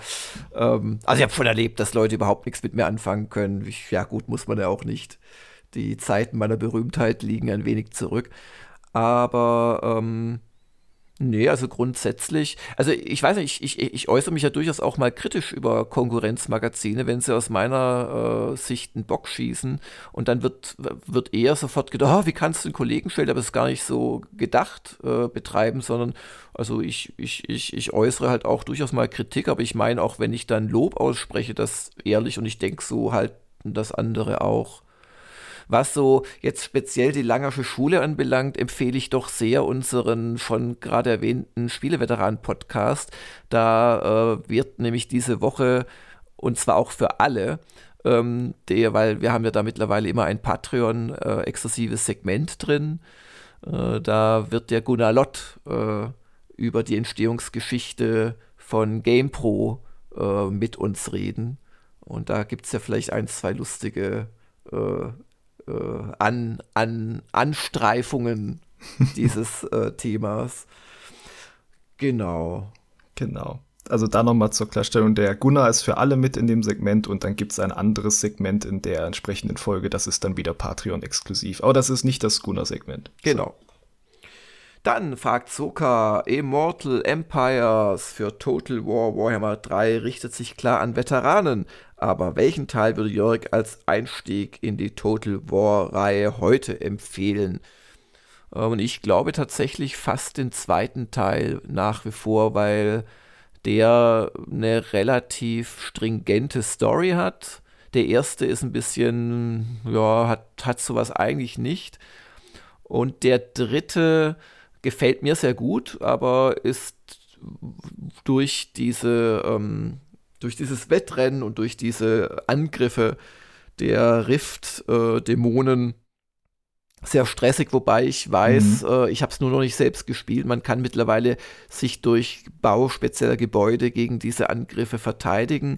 S2: ähm, also ich habe schon erlebt, dass Leute überhaupt nichts mit mir anfangen können. Ich, ja gut, muss man ja auch nicht. Die Zeiten meiner Berühmtheit liegen ein wenig zurück. Aber ähm, nee, also grundsätzlich, also ich weiß nicht, ich, ich, ich äußere mich ja durchaus auch mal kritisch über Konkurrenzmagazine, wenn sie aus meiner äh, Sicht einen Bock schießen. Und dann wird, wird eher sofort gedacht, oh, wie kannst du einen Kollegenstellen, aber es gar nicht so gedacht äh, betreiben, sondern also ich, ich, ich, ich äußere halt auch durchaus mal Kritik, aber ich meine auch, wenn ich dann Lob ausspreche, das ehrlich und ich denke so halt das andere auch. Was so jetzt speziell die Langersche Schule anbelangt, empfehle ich doch sehr unseren schon gerade erwähnten Spieleveteran-Podcast. Da äh, wird nämlich diese Woche, und zwar auch für alle, ähm, der, weil wir haben ja da mittlerweile immer ein Patreon-exklusives äh, Segment drin. Äh, da wird der Gunnar Lott äh, über die Entstehungsgeschichte von GamePro äh, mit uns reden. Und da gibt es ja vielleicht ein, zwei lustige äh, an, an Anstreifungen dieses äh, Themas. Genau.
S1: Genau. Also da nochmal zur Klarstellung, der Gunnar ist für alle mit in dem Segment und dann gibt es ein anderes Segment in der entsprechenden Folge, das ist dann wieder Patreon-exklusiv. Aber das ist nicht das Gunnar-Segment.
S2: Genau. So. Dann fragt Soka, Immortal Empires für Total War Warhammer 3 richtet sich klar an Veteranen. Aber welchen Teil würde Jörg als Einstieg in die Total War-Reihe heute empfehlen? Ähm, und ich glaube tatsächlich fast den zweiten Teil nach wie vor, weil der eine relativ stringente Story hat. Der erste ist ein bisschen, ja, hat, hat sowas eigentlich nicht. Und der dritte gefällt mir sehr gut, aber ist durch diese ähm, durch dieses Wettrennen und durch diese Angriffe der Rift-Dämonen äh, sehr stressig, wobei ich weiß, mhm. äh, ich habe es nur noch nicht selbst gespielt. Man kann mittlerweile sich durch Bau spezieller Gebäude gegen diese Angriffe verteidigen.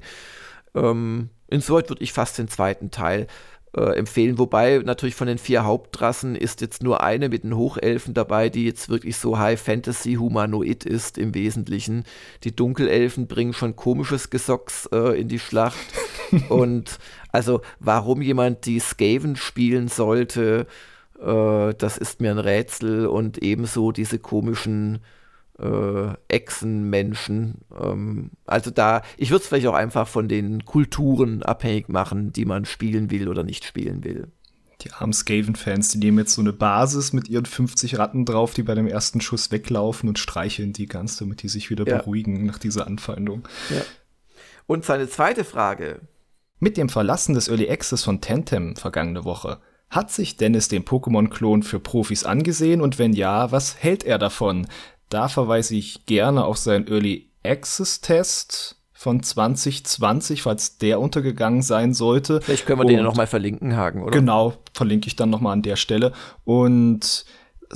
S2: Ähm, insoweit würde ich fast den zweiten Teil äh, empfehlen. Wobei natürlich von den vier Hauptrassen ist jetzt nur eine mit den Hochelfen dabei, die jetzt wirklich so High Fantasy Humanoid ist im Wesentlichen. Die Dunkelelfen bringen schon komisches Gesocks äh, in die Schlacht. Und also warum jemand die Skaven spielen sollte, äh, das ist mir ein Rätsel. Und ebenso diese komischen äh, Echsenmenschen. Ähm, also da, ich würde es vielleicht auch einfach von den Kulturen abhängig machen, die man spielen will oder nicht spielen will.
S1: Die armen Skaven-Fans, die nehmen jetzt so eine Basis mit ihren 50 Ratten drauf, die bei dem ersten Schuss weglaufen und streicheln die ganz, damit die sich wieder ja. beruhigen nach dieser Anfeindung. Ja.
S2: Und seine zweite Frage.
S1: Mit dem Verlassen des Early Access von Tentem vergangene Woche, hat sich Dennis den Pokémon-Klon für Profis angesehen und wenn ja, was hält er davon? Da verweise ich gerne auf seinen Early Access-Test von 2020, falls der untergegangen sein sollte.
S2: Vielleicht können wir und den ja nochmal verlinken, Hagen, oder?
S1: Genau, verlinke ich dann nochmal an der Stelle. Und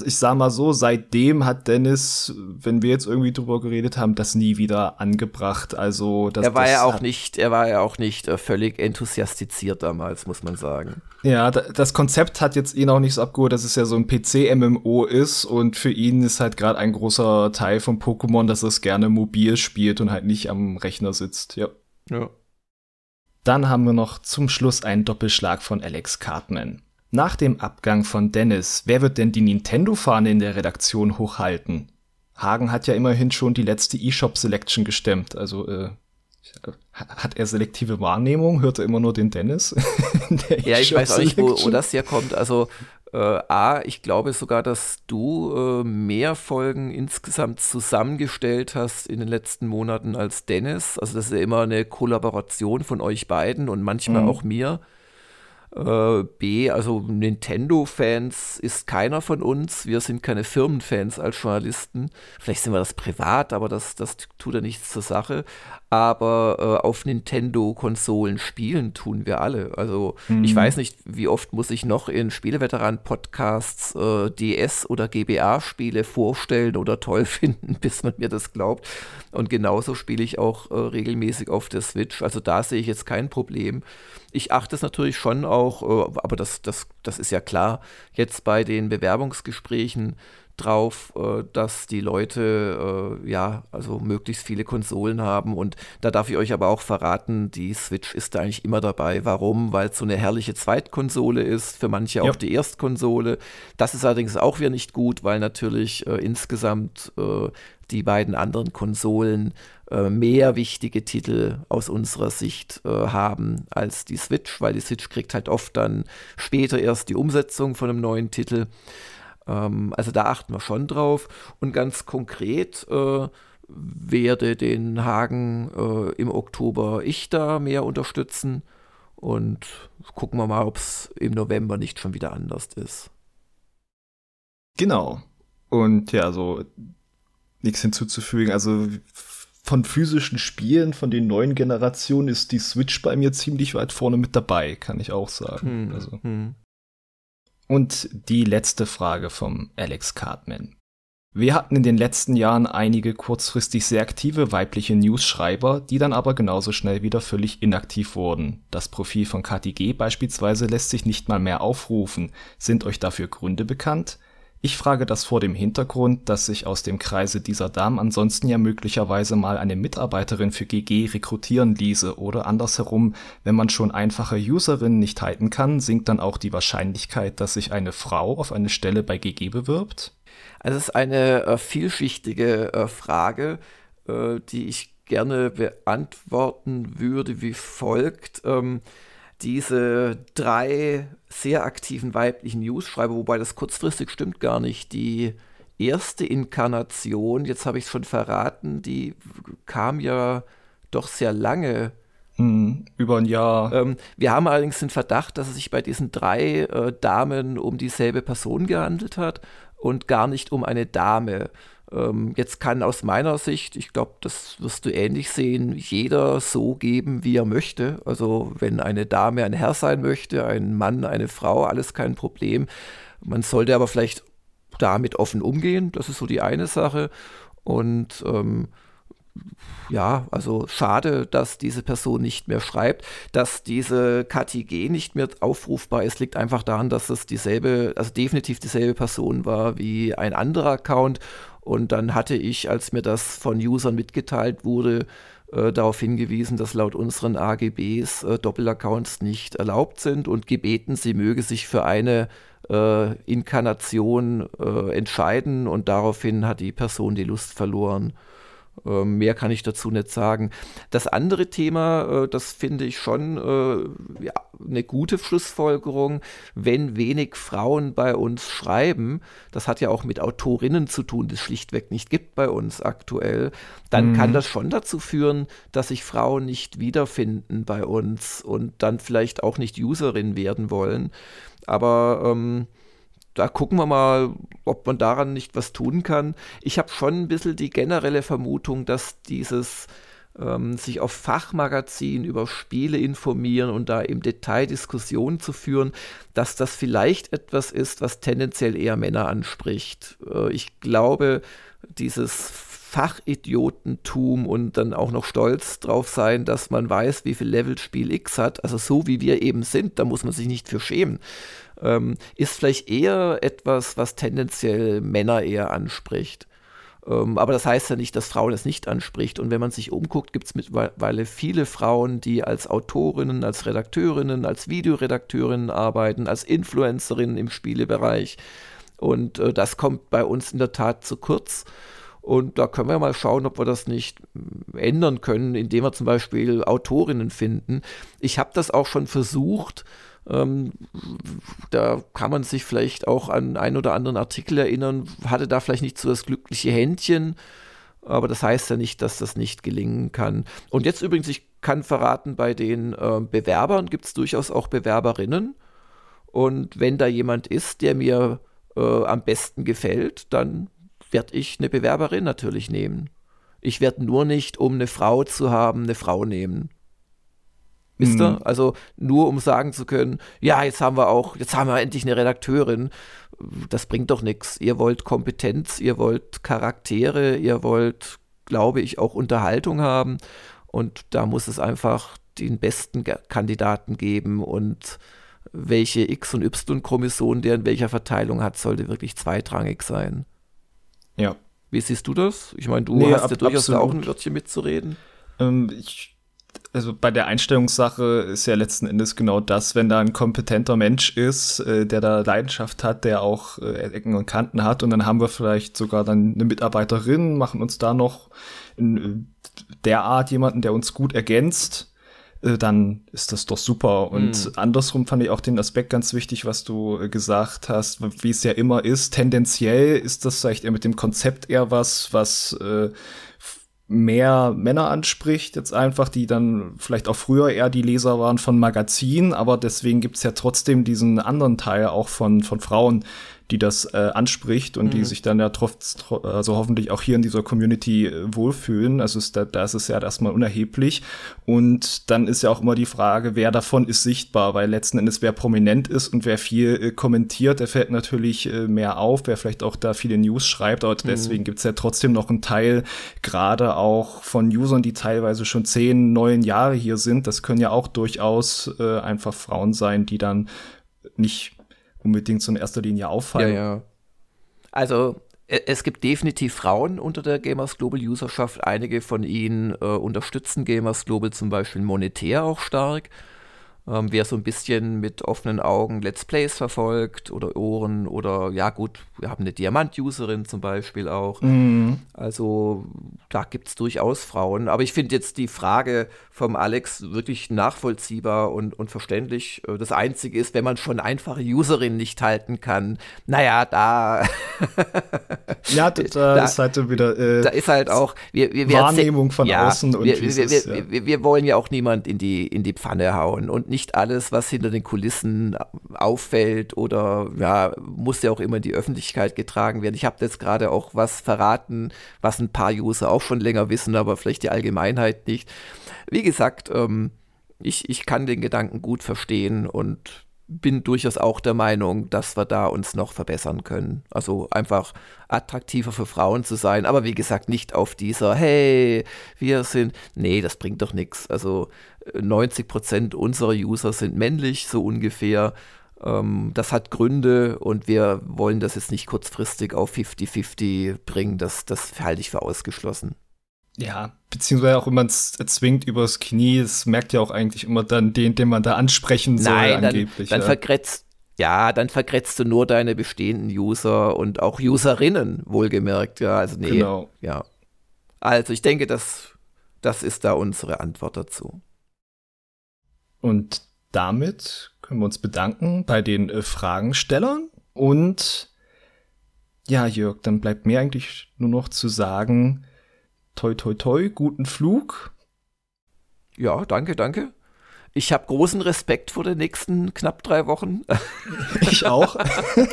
S1: ich sag mal so, seitdem hat Dennis, wenn wir jetzt irgendwie drüber geredet haben, das nie wieder angebracht. Also das,
S2: er war ja auch nicht, er war ja auch nicht äh, völlig enthusiastiziert damals, muss man sagen.
S1: Ja, das Konzept hat jetzt ihn auch nicht so abgeholt, dass es ja so ein PC-MMO ist und für ihn ist halt gerade ein großer Teil von Pokémon, dass er es gerne mobil spielt und halt nicht am Rechner sitzt. Ja. Ja. Dann haben wir noch zum Schluss einen Doppelschlag von Alex Cartman. Nach dem Abgang von Dennis, wer wird denn die Nintendo-Fahne in der Redaktion hochhalten? Hagen hat ja immerhin schon die letzte eShop-Selection gestemmt, also äh, hat er selektive Wahrnehmung? Hört er immer nur den Dennis?
S2: ja, ich weiß auch nicht, wo, wo das hier kommt. Also äh, A, ich glaube sogar, dass du äh, mehr Folgen insgesamt zusammengestellt hast in den letzten Monaten als Dennis. Also das ist ja immer eine Kollaboration von euch beiden und manchmal mhm. auch mir. Äh, B, also Nintendo-Fans ist keiner von uns. Wir sind keine Firmenfans als Journalisten. Vielleicht sind wir das privat, aber das, das tut ja nichts zur Sache. Aber äh, auf Nintendo-Konsolen spielen tun wir alle. Also mhm. ich weiß nicht, wie oft muss ich noch in Spieleveteran-Podcasts äh, DS- oder GBA-Spiele vorstellen oder toll finden, bis man mir das glaubt. Und genauso spiele ich auch äh, regelmäßig auf der Switch. Also da sehe ich jetzt kein Problem. Ich achte es natürlich schon auch, äh, aber das, das, das ist ja klar, jetzt bei den Bewerbungsgesprächen drauf, äh, dass die Leute äh, ja also möglichst viele Konsolen haben und da darf ich euch aber auch verraten, die Switch ist da eigentlich immer dabei. Warum? Weil es so eine herrliche Zweitkonsole ist, für manche ja. auch die Erstkonsole. Das ist allerdings auch wieder nicht gut, weil natürlich äh, insgesamt äh, die beiden anderen Konsolen äh, mehr wichtige Titel aus unserer Sicht äh, haben als die Switch, weil die Switch kriegt halt oft dann später erst die Umsetzung von einem neuen Titel. Ähm, also da achten wir schon drauf. Und ganz konkret äh, werde den Hagen äh, im Oktober ich da mehr unterstützen. Und gucken wir mal, ob es im November nicht schon wieder anders ist.
S1: Genau. Und ja, so nichts hinzuzufügen. Also von physischen Spielen, von den neuen Generationen, ist die Switch bei mir ziemlich weit vorne mit dabei, kann ich auch sagen. Hm, also. hm. Und die letzte Frage vom Alex Cartman. Wir hatten in den letzten Jahren einige kurzfristig sehr aktive weibliche News-Schreiber, die dann aber genauso schnell wieder völlig inaktiv wurden. Das Profil von KTG beispielsweise lässt sich nicht mal mehr aufrufen. Sind euch dafür Gründe bekannt? Ich frage das vor dem Hintergrund, dass sich aus dem Kreise dieser Damen ansonsten ja möglicherweise mal eine Mitarbeiterin für GG rekrutieren ließe oder andersherum, wenn man schon einfache Userinnen nicht halten kann, sinkt dann auch die Wahrscheinlichkeit, dass sich eine Frau auf eine Stelle bei GG bewirbt?
S2: Also es ist eine äh, vielschichtige äh, Frage, äh, die ich gerne beantworten würde wie folgt. Ähm, diese drei sehr aktiven weiblichen News-Schreiber, wobei das kurzfristig stimmt gar nicht. Die erste Inkarnation, jetzt habe ich es schon verraten, die kam ja doch sehr lange.
S1: Hm, über ein Jahr.
S2: Ähm, wir haben allerdings den Verdacht, dass es sich bei diesen drei äh, Damen um dieselbe Person gehandelt hat und gar nicht um eine Dame. Ähm, jetzt kann aus meiner Sicht, ich glaube, das wirst du ähnlich sehen, jeder so geben, wie er möchte. Also wenn eine Dame ein Herr sein möchte, ein Mann eine Frau, alles kein Problem. Man sollte aber vielleicht damit offen umgehen, das ist so die eine Sache. Und ähm, ja, also schade, dass diese Person nicht mehr schreibt. Dass diese KTG nicht mehr aufrufbar ist, liegt einfach daran, dass es dieselbe, also definitiv dieselbe Person war wie ein anderer Account und dann hatte ich, als mir das von Usern mitgeteilt wurde, äh, darauf hingewiesen, dass laut unseren AGBs äh, Doppelaccounts nicht erlaubt sind und gebeten, sie möge sich für eine äh, Inkarnation äh, entscheiden und daraufhin hat die Person die Lust verloren. Ähm, mehr kann ich dazu nicht sagen. Das andere Thema, äh, das finde ich schon äh, ja, eine gute Schlussfolgerung, wenn wenig Frauen bei uns schreiben, das hat ja auch mit Autorinnen zu tun, die es schlichtweg nicht gibt bei uns aktuell, dann mhm. kann das schon dazu führen, dass sich Frauen nicht wiederfinden bei uns und dann vielleicht auch nicht Userin werden wollen. Aber ähm, da gucken wir mal, ob man daran nicht was tun kann. Ich habe schon ein bisschen die generelle Vermutung, dass dieses ähm, sich auf Fachmagazin über Spiele informieren und da im Detail Diskussionen zu führen, dass das vielleicht etwas ist, was tendenziell eher Männer anspricht. Äh, ich glaube, dieses Fachidiotentum und dann auch noch stolz drauf sein, dass man weiß, wie viel Level Spiel X hat, also so wie wir eben sind, da muss man sich nicht für schämen ähm, ist vielleicht eher etwas, was tendenziell Männer eher anspricht. Ähm, aber das heißt ja nicht, dass Frauen es nicht anspricht. Und wenn man sich umguckt, gibt es mittlerweile viele Frauen, die als Autorinnen, als Redakteurinnen, als Videoredakteurinnen arbeiten, als Influencerinnen im Spielebereich. Und äh, das kommt bei uns in der Tat zu kurz. Und da können wir mal schauen, ob wir das nicht ändern können, indem wir zum Beispiel Autorinnen finden. Ich habe das auch schon versucht, ähm, da kann man sich vielleicht auch an einen oder anderen Artikel erinnern, hatte da vielleicht nicht so das glückliche Händchen, aber das heißt ja nicht, dass das nicht gelingen kann. Und jetzt übrigens, ich kann verraten, bei den äh, Bewerbern gibt es durchaus auch Bewerberinnen. Und wenn da jemand ist, der mir äh, am besten gefällt, dann werde ich eine Bewerberin natürlich nehmen. Ich werde nur nicht, um eine Frau zu haben, eine Frau nehmen. Wisst ihr? Mhm. Also nur um sagen zu können, ja, jetzt haben wir auch, jetzt haben wir endlich eine Redakteurin. Das bringt doch nichts. Ihr wollt Kompetenz, ihr wollt Charaktere, ihr wollt, glaube ich, auch Unterhaltung haben. Und da muss es einfach den besten Kandidaten geben und welche X- und Y-Chromosomen der in welcher Verteilung hat, sollte wirklich zweitrangig sein.
S1: Ja.
S2: Wie siehst du das? Ich meine, du nee, hast ja durchaus da auch ein Wörtchen mitzureden.
S1: Ähm, ich also bei der Einstellungssache ist ja letzten Endes genau das, wenn da ein kompetenter Mensch ist, äh, der da Leidenschaft hat, der auch äh, Ecken und Kanten hat und dann haben wir vielleicht sogar dann eine Mitarbeiterin, machen uns da noch in äh, der Art jemanden, der uns gut ergänzt, äh, dann ist das doch super. Und mhm. andersrum fand ich auch den Aspekt ganz wichtig, was du äh, gesagt hast, wie es ja immer ist. Tendenziell ist das vielleicht eher mit dem Konzept eher was, was äh, mehr Männer anspricht, jetzt einfach, die dann vielleicht auch früher eher die Leser waren von Magazinen, aber deswegen gibt's ja trotzdem diesen anderen Teil auch von, von Frauen, die das äh, anspricht und mhm. die sich dann ja trotz, also hoffentlich auch hier in dieser Community äh, wohlfühlen. Also ist da, da ist es ja erstmal unerheblich. Und dann ist ja auch immer die Frage, wer davon ist sichtbar, weil letzten Endes wer prominent ist und wer viel äh, kommentiert, der fällt natürlich äh, mehr auf, wer vielleicht auch da viele News schreibt, aber mhm. deswegen gibt's ja trotzdem noch einen Teil, gerade auch von Usern, die teilweise schon zehn, neun Jahre hier sind. Das können ja auch durchaus äh, einfach Frauen sein, die dann nicht unbedingt so in erster Linie auffallen.
S2: Ja, ja. Also e, es gibt definitiv Frauen unter der Gamers Global Userschaft. Einige von ihnen äh, unterstützen Gamers Global zum Beispiel monetär auch stark. Ähm, wer so ein bisschen mit offenen Augen Let's Plays verfolgt oder Ohren oder ja gut, wir haben eine Diamant-Userin zum Beispiel auch. Mhm. Also da gibt es durchaus Frauen. Aber ich finde jetzt die Frage vom Alex wirklich nachvollziehbar und, und verständlich. Äh, das Einzige ist, wenn man schon einfache Userin nicht halten kann, naja, da.
S1: ja, da, da, ist halt wieder.
S2: Äh, da ist halt auch. Wir, wir,
S1: Wahrnehmung von ja, außen und
S2: wir, wir, ist, ja. wir, wir, wollen ja auch niemand in die, in die Pfanne hauen und nicht alles, was hinter den Kulissen auffällt oder ja, muss ja auch immer in die Öffentlichkeit getragen werden. Ich habe jetzt gerade auch was verraten, was ein paar User auch schon länger wissen, aber vielleicht die Allgemeinheit nicht. Wie gesagt, ähm, ich, ich kann den Gedanken gut verstehen und bin durchaus auch der Meinung, dass wir da uns noch verbessern können. Also einfach attraktiver für Frauen zu sein, aber wie gesagt, nicht auf dieser, hey, wir sind, nee, das bringt doch nichts. Also 90 Prozent unserer User sind männlich, so ungefähr. Ähm, das hat Gründe und wir wollen das jetzt nicht kurzfristig auf 50-50 bringen. Das, das halte ich für ausgeschlossen.
S1: Ja, beziehungsweise auch wenn man es zwingt übers Knie, es merkt ja auch eigentlich immer dann den, den man da ansprechen soll,
S2: Nein,
S1: angeblich.
S2: Dann, dann ja. vergrätzt, ja, dann vergrätzt du nur deine bestehenden User und auch Userinnen, wohlgemerkt, ja, also nee, genau. ja. Also ich denke, das, das ist da unsere Antwort dazu.
S1: Und damit können wir uns bedanken bei den äh, Fragenstellern. Und ja, Jörg, dann bleibt mir eigentlich nur noch zu sagen, toi toi toi, guten Flug.
S2: Ja, danke, danke. Ich habe großen Respekt vor den nächsten knapp drei Wochen.
S1: Ich auch.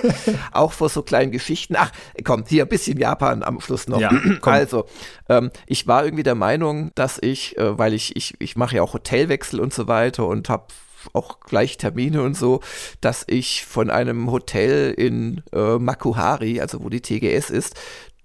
S2: auch vor so kleinen Geschichten. Ach, komm, hier ein bisschen Japan am Schluss noch. Ja, also, ähm, ich war irgendwie der Meinung, dass ich, äh, weil ich, ich, ich mache ja auch Hotelwechsel und so weiter und habe auch gleich Termine und so, dass ich von einem Hotel in äh, Makuhari, also wo die TGS ist,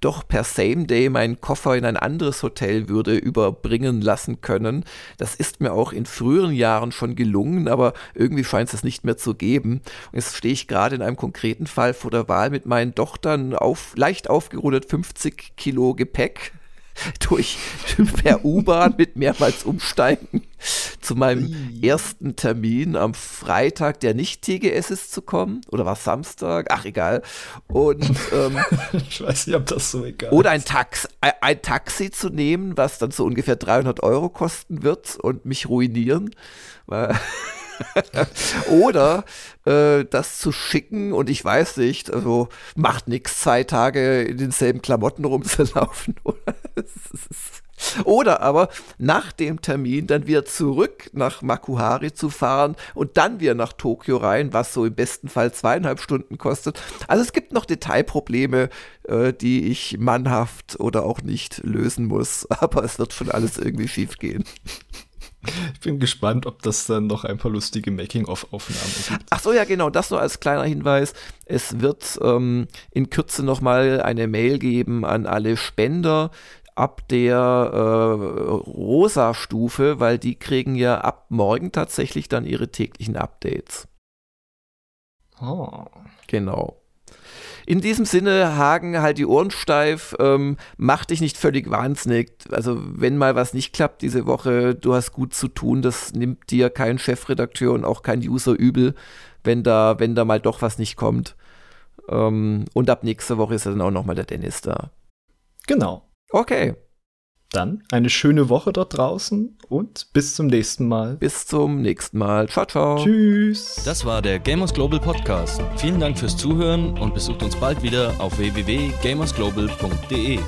S2: doch per Same Day meinen Koffer in ein anderes Hotel würde überbringen lassen können. Das ist mir auch in früheren Jahren schon gelungen, aber irgendwie scheint es das nicht mehr zu geben. Und jetzt stehe ich gerade in einem konkreten Fall vor der Wahl mit meinen Tochtern auf leicht aufgerundet 50 Kilo Gepäck durch per U-Bahn mit mehrmals Umsteigen zu meinem ersten Termin am Freitag, der nicht TGS ist, zu kommen. Oder war es Samstag? Ach, egal. Und ähm,
S1: ich weiß nicht, ob das so egal
S2: Oder ein, Tax, ein, ein Taxi zu nehmen, was dann so ungefähr 300 Euro kosten wird und mich ruinieren. Weil Oder äh, das zu schicken und ich weiß nicht, also macht nichts, zwei Tage in denselben Klamotten rumzulaufen. Oder aber nach dem Termin dann wieder zurück nach Makuhari zu fahren und dann wieder nach Tokio rein, was so im besten Fall zweieinhalb Stunden kostet. Also es gibt noch Detailprobleme, äh, die ich mannhaft oder auch nicht lösen muss, aber es wird schon alles irgendwie schief gehen.
S1: Ich bin gespannt, ob das dann noch ein paar lustige Making-of-Aufnahmen gibt.
S2: Ach so, ja, genau, das nur als kleiner Hinweis. Es wird ähm, in Kürze nochmal eine Mail geben an alle Spender ab der äh, Rosa-Stufe, weil die kriegen ja ab morgen tatsächlich dann ihre täglichen Updates.
S1: Oh.
S2: Genau. In diesem Sinne, Hagen, halt die Ohren steif, ähm, mach dich nicht völlig wahnsinnig. Also, wenn mal was nicht klappt diese Woche, du hast gut zu tun, das nimmt dir kein Chefredakteur und auch kein User übel, wenn da, wenn da mal doch was nicht kommt. Ähm, und ab nächster Woche ist dann auch nochmal der Dennis da.
S1: Genau.
S2: Okay.
S1: Dann eine schöne Woche dort draußen und bis zum nächsten Mal.
S2: Bis zum nächsten Mal. Ciao, ciao.
S1: Tschüss.
S3: Das war der Gamers Global Podcast. Vielen Dank fürs Zuhören und besucht uns bald wieder auf www.gamersglobal.de.